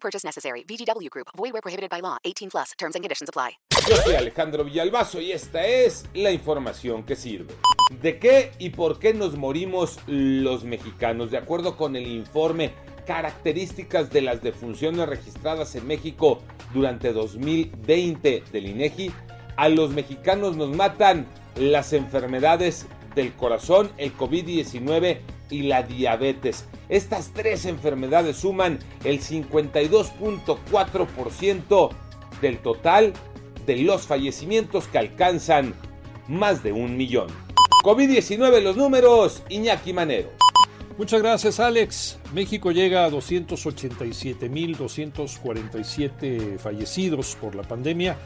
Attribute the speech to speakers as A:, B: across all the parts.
A: Purchase necessary. VGW Group. Void prohibited by law. 18 plus. Terms and conditions apply.
B: Yo soy Alejandro Villalbazo y esta es la información que sirve. ¿De qué y por qué nos morimos los mexicanos? De acuerdo con el informe Características de las defunciones registradas en México durante 2020 del INEGI, a los mexicanos nos matan las enfermedades del corazón, el COVID-19 y la diabetes. Estas tres enfermedades suman el 52.4% del total de los fallecimientos que alcanzan más de un millón. COVID-19 los números, Iñaki Manero.
C: Muchas gracias Alex. México llega a 287.247 fallecidos por la pandemia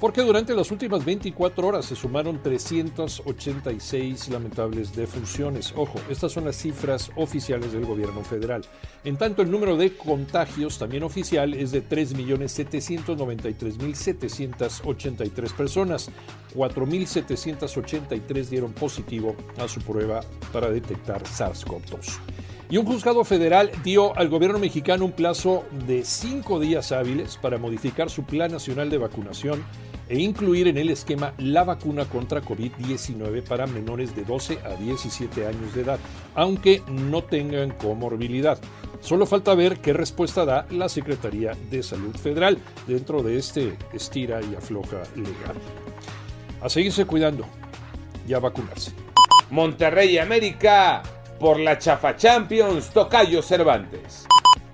C: porque durante las últimas 24 horas se sumaron 386 lamentables defunciones. Ojo, estas son las cifras oficiales del gobierno federal. En tanto, el número de contagios, también oficial, es de 3.793.783 personas. 4.783 dieron positivo a su prueba para detectar SARS-CoV-2. Y un juzgado federal dio al gobierno mexicano un plazo de cinco días hábiles para modificar su Plan Nacional de Vacunación e incluir en el esquema la vacuna contra COVID-19 para menores de 12 a 17 años de edad, aunque no tengan comorbilidad. Solo falta ver qué respuesta da la Secretaría de Salud Federal dentro de este estira y afloja legal. A seguirse cuidando y a vacunarse.
B: Monterrey América por la Chafa Champions, Tocayo Cervantes.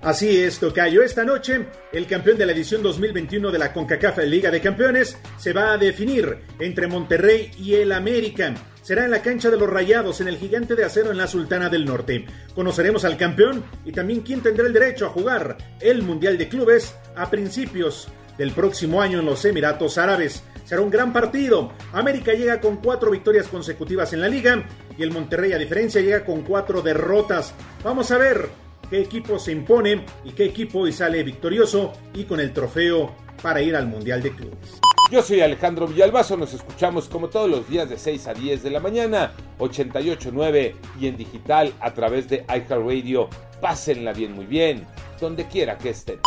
D: Así es, Tocayo. Esta noche, el campeón de la edición 2021 de la CONCACAF Liga de Campeones se va a definir entre Monterrey y el América. Será en la cancha de los Rayados, en el Gigante de Acero en la Sultana del Norte. Conoceremos al campeón y también quién tendrá el derecho a jugar el Mundial de Clubes a principios del próximo año en los Emiratos Árabes. Será un gran partido. América llega con cuatro victorias consecutivas en la liga y el Monterrey, a diferencia, llega con cuatro derrotas. Vamos a ver qué equipo se impone y qué equipo hoy sale victorioso y con el trofeo para ir al Mundial de Clubes.
B: Yo soy Alejandro Villalbazo, nos escuchamos como todos los días de 6 a 10 de la mañana, 88.9 y en digital a través de iHeartRadio. Pásenla bien, muy bien, donde quiera que estén.